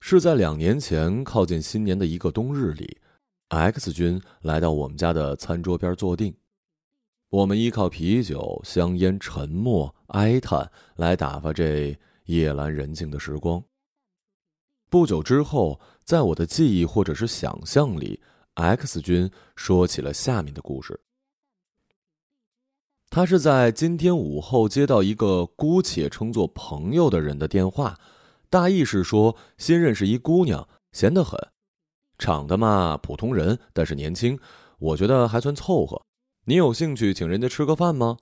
是在两年前靠近新年的一个冬日里，X 君来到我们家的餐桌边坐定。我们依靠啤酒、香烟、沉默、哀叹来打发这夜阑人静的时光。不久之后，在我的记忆或者是想象里，X 君说起了下面的故事。他是在今天午后接到一个姑且称作朋友的人的电话，大意是说新认识一姑娘，闲得很，长得嘛普通人，但是年轻，我觉得还算凑合。你有兴趣请人家吃个饭吗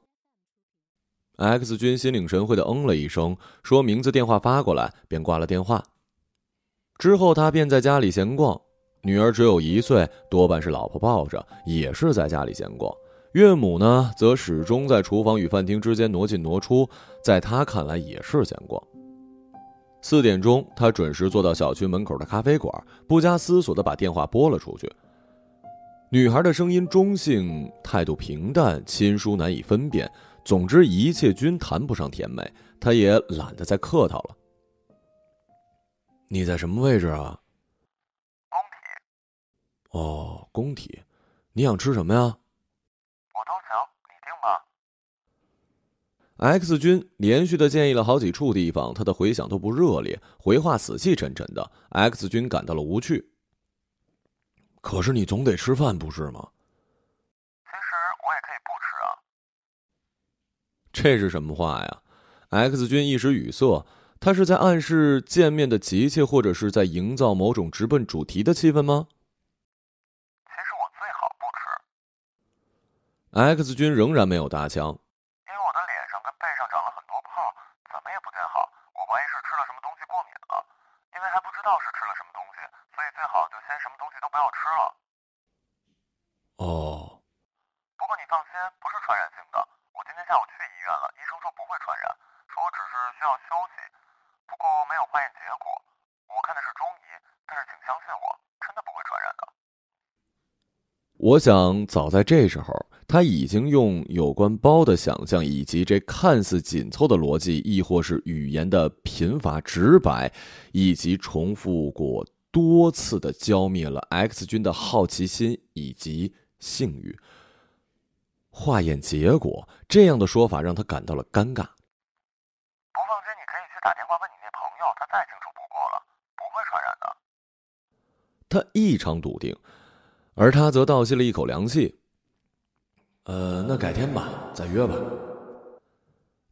？X 君心领神会的嗯了一声，说名字电话发过来，便挂了电话。之后他便在家里闲逛，女儿只有一岁，多半是老婆抱着，也是在家里闲逛。岳母呢，则始终在厨房与饭厅之间挪进挪出，在他看来也是闲逛。四点钟，他准时坐到小区门口的咖啡馆，不加思索的把电话拨了出去。女孩的声音中性，态度平淡，亲疏难以分辨。总之，一切均谈不上甜美。他也懒得再客套了。你在什么位置啊？工体。哦，工体。你想吃什么呀？我都行，你定吧。X 君连续的建议了好几处地方，他的回响都不热烈，回话死气沉沉的。X 君感到了无趣。可是你总得吃饭，不是吗？其实我也可以不吃啊。这是什么话呀？X 君一时语塞，他是在暗示见面的急切，或者是在营造某种直奔主题的气氛吗？其实我最好不吃。X 君仍然没有搭腔。因为我的脸上跟背上长了很多泡，怎么也不见好。我怀疑是吃了什么东西过敏了，因为还不知道是吃了什么东西，所以最好就先什么东西都不要吃了。哦。不过你放心，不是传染性的。我今天下午去医院了，医生说不会传染，说我只是需要休息。不过没有化验结果，我看的是中医，但是请相信我，真的不会传染的。我想早在这时候，他已经用有关包的想象，以及这看似紧凑的逻辑，亦或是语言的贫乏直白，以及重复过多次的浇灭了 X 君的好奇心以及性欲。化验结果这样的说法让他感到了尴尬。不放心，你可以去打电话问你那朋友，他再清楚不过了，不会传染的。他异常笃定，而他则倒吸了一口凉气。呃，那改天吧，再约吧。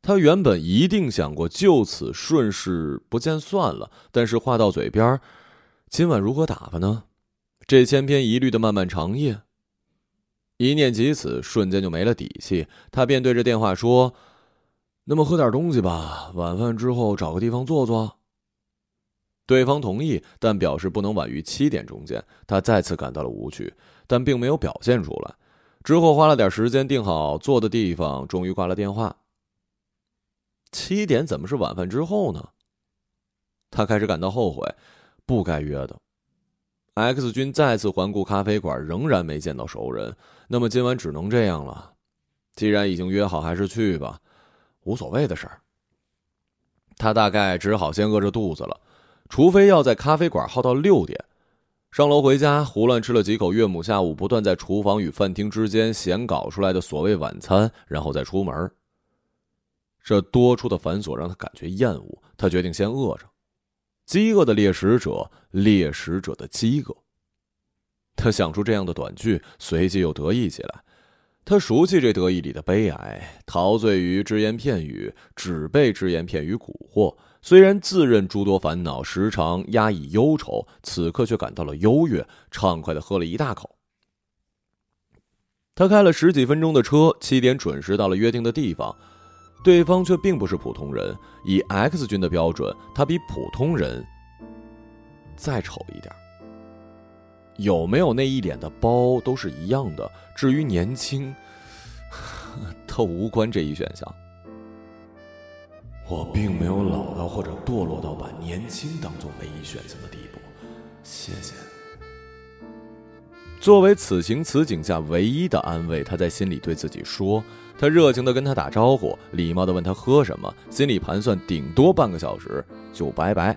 他原本一定想过就此顺势不见算了，但是话到嘴边，今晚如何打发呢？这千篇一律的漫漫长夜。一念及此，瞬间就没了底气。他便对着电话说：“那么喝点东西吧，晚饭之后找个地方坐坐。”对方同意，但表示不能晚于七点中间。他再次感到了无趣，但并没有表现出来。之后花了点时间定好坐的地方，终于挂了电话。七点怎么是晚饭之后呢？他开始感到后悔，不该约的。X 君再次环顾咖啡馆，仍然没见到熟人。那么今晚只能这样了。既然已经约好，还是去吧，无所谓的事儿。他大概只好先饿着肚子了，除非要在咖啡馆耗到六点。上楼回家，胡乱吃了几口岳母下午不断在厨房与饭厅之间闲搞出来的所谓晚餐，然后再出门。这多出的繁琐让他感觉厌恶，他决定先饿着。饥饿的猎食者，猎食者的饥饿。他想出这样的短句，随即又得意起来。他熟悉这得意里的悲哀，陶醉于只言片语，只被只言片语蛊惑。虽然自认诸多烦恼，时常压抑忧愁，此刻却感到了优越，畅快的喝了一大口。他开了十几分钟的车，七点准时到了约定的地方。对方却并不是普通人，以 X 军的标准，他比普通人再丑一点。有没有那一脸的包都是一样的。至于年轻，都无关这一选项。我并没有老到或者堕落到把年轻当做唯一选择的地步。谢谢。作为此情此景下唯一的安慰，他在心里对自己说。他热情的跟他打招呼，礼貌的问他喝什么，心里盘算顶多半个小时就拜拜。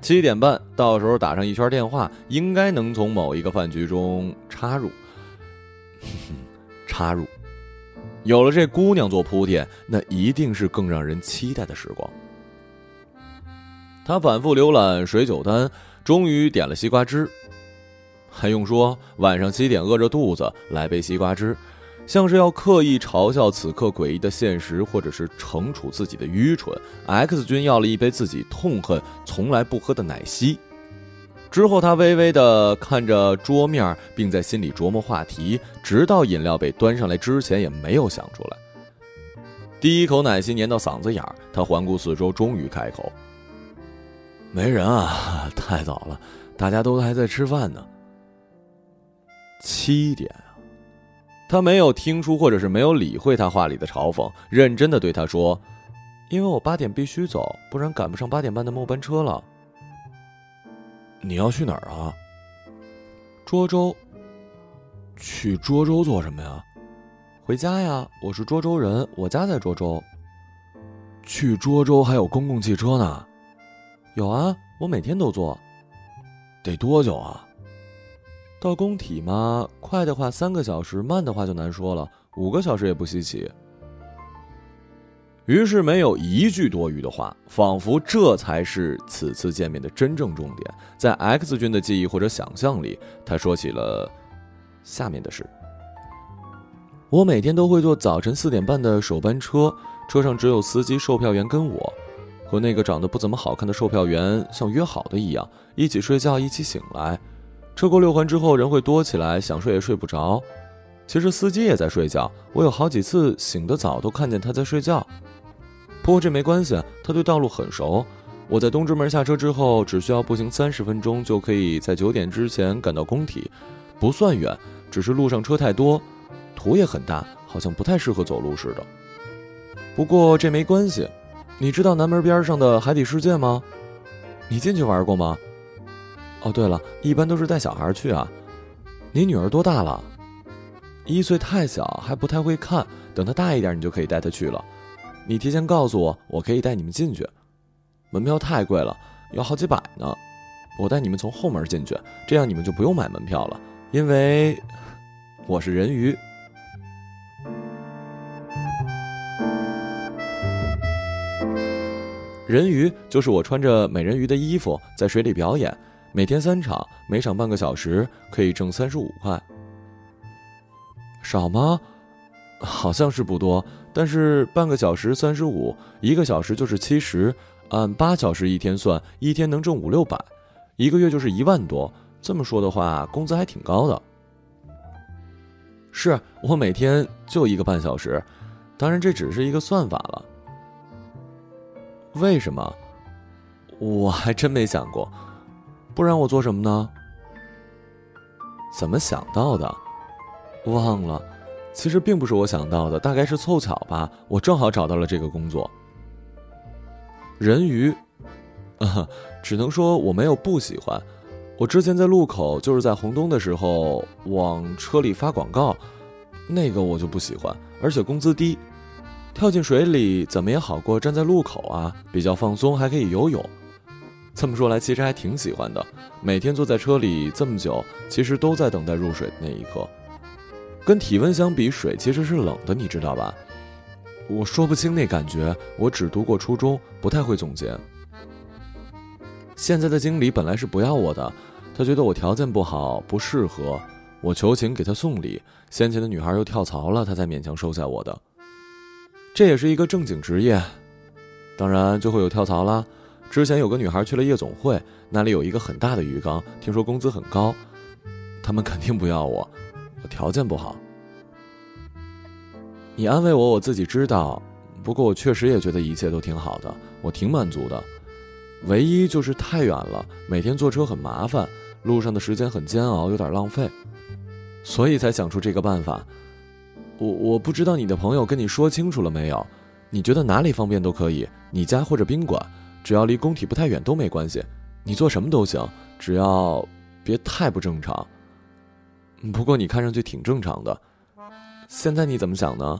七点半，到时候打上一圈电话，应该能从某一个饭局中插入。插入，有了这姑娘做铺垫，那一定是更让人期待的时光。他反复浏览水酒单，终于点了西瓜汁。还用说，晚上七点饿着肚子来杯西瓜汁。像是要刻意嘲笑此刻诡异的现实，或者是惩处自己的愚蠢。X 君要了一杯自己痛恨、从来不喝的奶昔。之后，他微微的看着桌面，并在心里琢磨话题，直到饮料被端上来之前，也没有想出来。第一口奶昔粘到嗓子眼儿，他环顾四周，终于开口：“没人啊，太早了，大家都还在吃饭呢。七点。”他没有听出，或者是没有理会他话里的嘲讽，认真的对他说：“因为我八点必须走，不然赶不上八点半的末班车了。”你要去哪儿啊？涿州。去涿州做什么呀？回家呀，我是涿州人，我家在涿州。去涿州还有公共汽车呢？有啊，我每天都坐。得多久啊？到工体嘛，快的话三个小时，慢的话就难说了，五个小时也不稀奇。于是没有一句多余的话，仿佛这才是此次见面的真正重点。在 X 君的记忆或者想象里，他说起了下面的事：我每天都会坐早晨四点半的首班车，车上只有司机、售票员跟我，和那个长得不怎么好看的售票员像约好的一样，一起睡觉，一起醒来。车过六环之后，人会多起来，想睡也睡不着。其实司机也在睡觉，我有好几次醒得早，都看见他在睡觉。不过这没关系，他对道路很熟。我在东直门下车之后，只需要步行三十分钟，就可以在九点之前赶到工体，不算远，只是路上车太多，土也很大，好像不太适合走路似的。不过这没关系，你知道南门边上的海底世界吗？你进去玩过吗？哦，对了，一般都是带小孩去啊。你女儿多大了？一岁太小，还不太会看。等她大一点，你就可以带她去了。你提前告诉我，我可以带你们进去。门票太贵了，要好几百呢。我带你们从后门进去，这样你们就不用买门票了，因为我是人鱼。人鱼就是我穿着美人鱼的衣服在水里表演。每天三场，每场半个小时，可以挣三十五块。少吗？好像是不多，但是半个小时三十五，一个小时就是七十，按八小时一天算，一天能挣五六百，一个月就是一万多。这么说的话，工资还挺高的。是我每天就一个半小时，当然这只是一个算法了。为什么？我还真没想过。不然我做什么呢？怎么想到的？忘了。其实并不是我想到的，大概是凑巧吧。我正好找到了这个工作。人鱼，只能说我没有不喜欢。我之前在路口，就是在红灯的时候往车里发广告，那个我就不喜欢，而且工资低。跳进水里怎么也好过站在路口啊，比较放松，还可以游泳。这么说来，其实还挺喜欢的。每天坐在车里这么久，其实都在等待入水的那一刻。跟体温相比，水其实是冷的，你知道吧？我说不清那感觉，我只读过初中，不太会总结。现在的经理本来是不要我的，他觉得我条件不好，不适合。我求情给他送礼，先前的女孩又跳槽了，他才勉强收下我的。这也是一个正经职业，当然就会有跳槽啦。之前有个女孩去了夜总会，那里有一个很大的鱼缸，听说工资很高，他们肯定不要我，我条件不好。你安慰我，我自己知道，不过我确实也觉得一切都挺好的，我挺满足的，唯一就是太远了，每天坐车很麻烦，路上的时间很煎熬，有点浪费，所以才想出这个办法。我我不知道你的朋友跟你说清楚了没有？你觉得哪里方便都可以，你家或者宾馆。只要离工体不太远都没关系，你做什么都行，只要别太不正常。不过你看上去挺正常的，现在你怎么想呢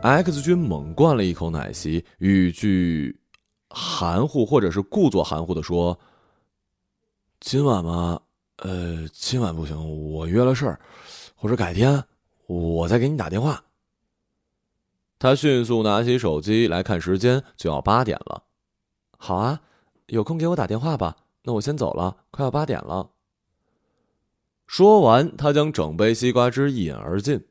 ？X 君猛灌了一口奶昔，语句含糊或者是故作含糊的说：“今晚吗？呃，今晚不行，我约了事儿，或者改天，我再给你打电话。”他迅速拿起手机来看时间，就要八点了。好啊，有空给我打电话吧。那我先走了，快要八点了。说完，他将整杯西瓜汁一饮而尽。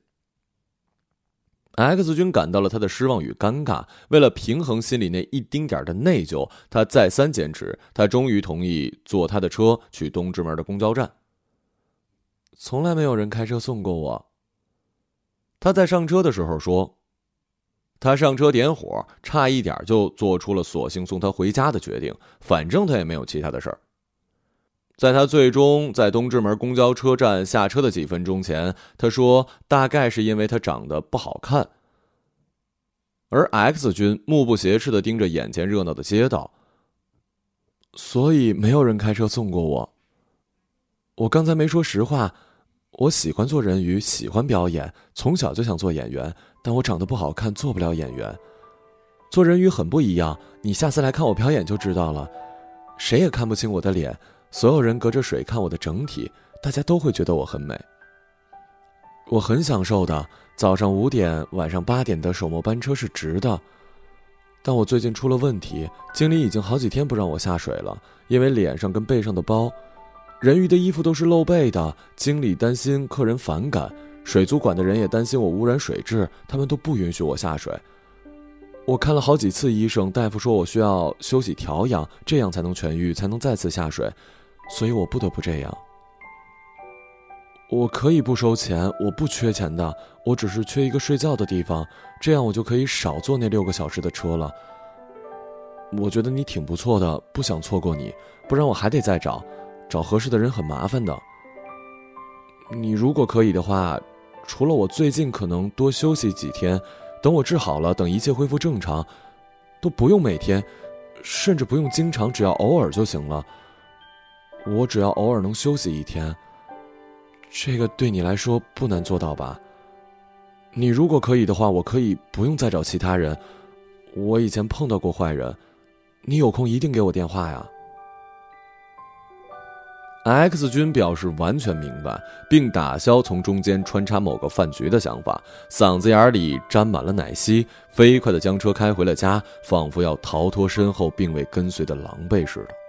X 君感到了他的失望与尴尬，为了平衡心里那一丁点的内疚，他再三坚持。他终于同意坐他的车去东直门的公交站。从来没有人开车送过我。他在上车的时候说。他上车点火，差一点就做出了索性送他回家的决定。反正他也没有其他的事儿。在他最终在东直门公交车站下车的几分钟前，他说：“大概是因为他长得不好看。”而 X 君目不斜视的盯着眼前热闹的街道，所以没有人开车送过我。我刚才没说实话，我喜欢做人鱼，喜欢表演，从小就想做演员。但我长得不好看，做不了演员。做人鱼很不一样，你下次来看我表演就知道了。谁也看不清我的脸，所有人隔着水看我的整体，大家都会觉得我很美。我很享受的，早上五点、晚上八点的首末班车是直的。但我最近出了问题，经理已经好几天不让我下水了，因为脸上跟背上的包。人鱼的衣服都是露背的，经理担心客人反感。水族馆的人也担心我污染水质，他们都不允许我下水。我看了好几次医生，大夫说我需要休息调养，这样才能痊愈，才能再次下水，所以我不得不这样。我可以不收钱，我不缺钱的，我只是缺一个睡觉的地方，这样我就可以少坐那六个小时的车了。我觉得你挺不错的，不想错过你，不然我还得再找，找合适的人很麻烦的。你如果可以的话。除了我最近可能多休息几天，等我治好了，等一切恢复正常，都不用每天，甚至不用经常，只要偶尔就行了。我只要偶尔能休息一天，这个对你来说不难做到吧？你如果可以的话，我可以不用再找其他人。我以前碰到过坏人，你有空一定给我电话呀。X 君表示完全明白，并打消从中间穿插某个饭局的想法，嗓子眼里沾满了奶昔，飞快地将车开回了家，仿佛要逃脱身后并未跟随的狼狈似的。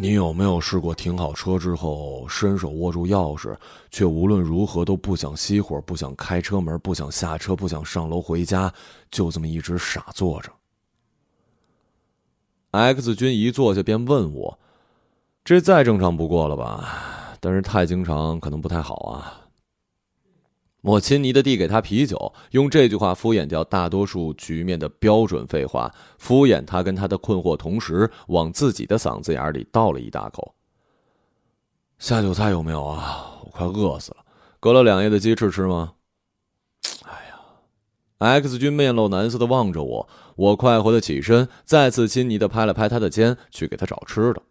你有没有试过停好车之后，伸手握住钥匙，却无论如何都不想熄火，不想开车门，不想下车，不想上楼回家，就这么一直傻坐着？X 君一坐下便问我：“这再正常不过了吧？但是太经常可能不太好啊。”我亲昵的递给他啤酒，用这句话敷衍掉大多数局面的标准废话，敷衍他跟他的困惑，同时往自己的嗓子眼里倒了一大口。下酒菜有没有啊？我快饿死了，隔了两夜的鸡翅吃吗？哎呀，X 君面露难色的望着我，我快活的起身，再次亲昵的拍了拍他的肩，去给他找吃的。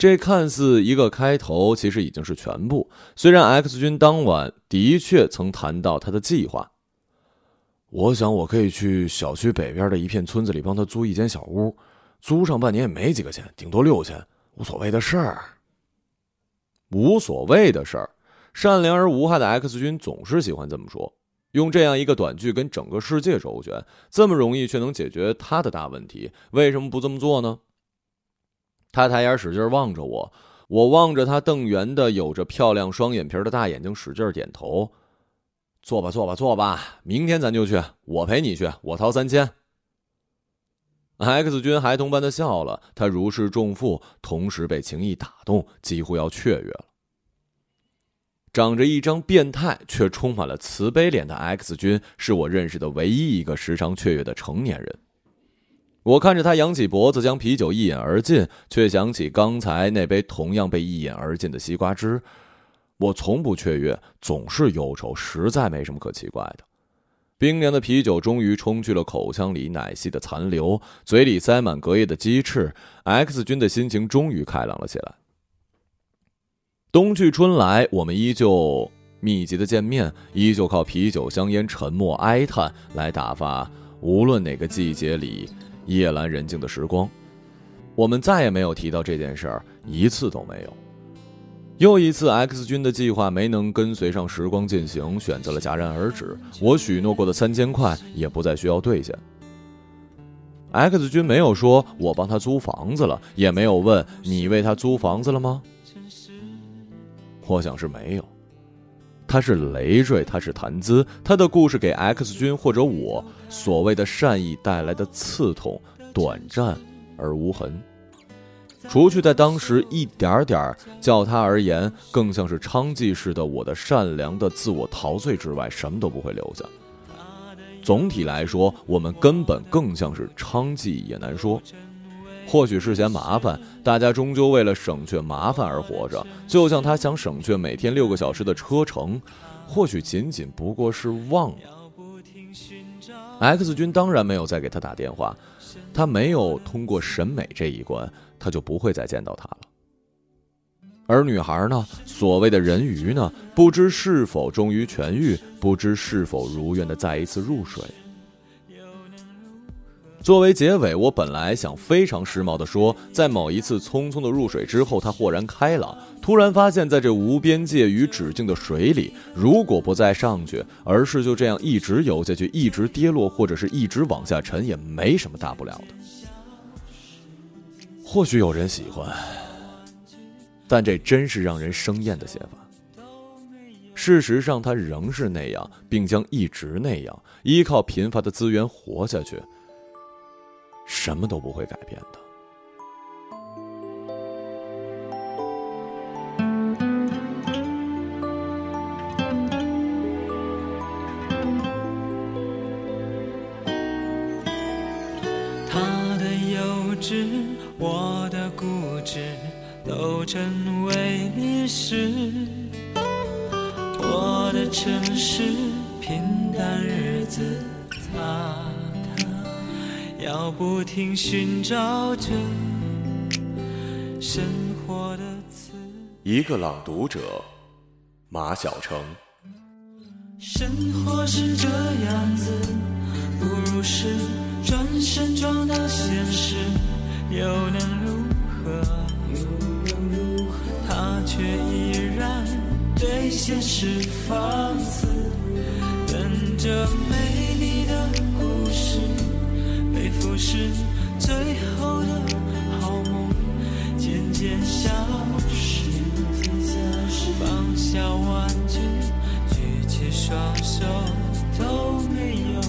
这看似一个开头，其实已经是全部。虽然 X 君当晚的确曾谈到他的计划，我想我可以去小区北边的一片村子里帮他租一间小屋，租上半年也没几个钱，顶多六千，无所谓的事儿。无所谓的事儿，善良而无害的 X 君总是喜欢这么说。用这样一个短句跟整个世界周旋，这么容易却能解决他的大问题，为什么不这么做呢？他抬眼使劲望着我，我望着他瞪圆的、有着漂亮双眼皮的大眼睛，使劲点头。坐吧，坐吧，坐吧，明天咱就去，我陪你去，我掏三千。X 君孩童般的笑了，他如释重负，同时被情意打动，几乎要雀跃了。长着一张变态却充满了慈悲脸的 X 君，是我认识的唯一一个时常雀跃的成年人。我看着他扬起脖子，将啤酒一饮而尽，却想起刚才那杯同样被一饮而尽的西瓜汁。我从不雀跃，总是忧愁，实在没什么可奇怪的。冰凉的啤酒终于冲去了口腔里奶昔的残留，嘴里塞满隔夜的鸡翅。X 君的心情终于开朗了起来。冬去春来，我们依旧密集的见面，依旧靠啤酒、香烟、沉默、哀叹来打发无论哪个季节里夜阑人静的时光。我们再也没有提到这件事儿，一次都没有。又一次，X 君的计划没能跟随上时光进行，选择了戛然而止。我许诺过的三千块也不再需要兑现。X 君没有说我帮他租房子了，也没有问你为他租房子了吗？我想是没有。他是累赘，他是谈资，他的故事给 X 君或者我所谓的善意带来的刺痛，短暂而无痕。除去在当时一点点儿，叫他而言更像是娼妓似的我的善良的自我陶醉之外，什么都不会留下。总体来说，我们根本更像是娼妓也难说。或许是嫌麻烦，大家终究为了省却麻烦而活着。就像他想省却每天六个小时的车程，或许仅仅不过是忘了。X 君当然没有再给他打电话，他没有通过审美这一关。他就不会再见到他了。而女孩呢？所谓的人鱼呢？不知是否终于痊愈，不知是否如愿的再一次入水。作为结尾，我本来想非常时髦的说，在某一次匆匆的入水之后，他豁然开朗，突然发现，在这无边界与止境的水里，如果不再上去，而是就这样一直游下去，一直跌落，或者是一直往下沉，也没什么大不了的。或许有人喜欢，但这真是让人生厌的写法。事实上，他仍是那样，并将一直那样，依靠贫乏的资源活下去，什么都不会改变的。他的幼稚。我的固执都成为历史，我的城市平淡日子，他要不停寻找着生活的词。一个朗读者，马晓成。生活是这样子，不如是转身撞到现实。又能如何？他却依然对现实放肆，等着是，最后的好梦渐渐消失。放下玩具，举起双手，都没有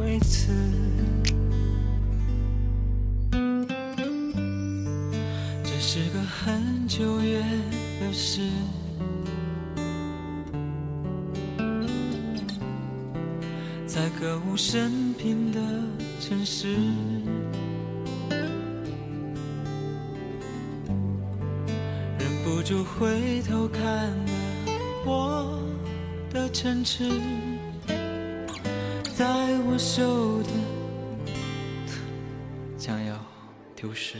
为此。这是个很久远的事，在歌舞升平的城市，忍不住回头看了我的城池，在我手的将要丢失。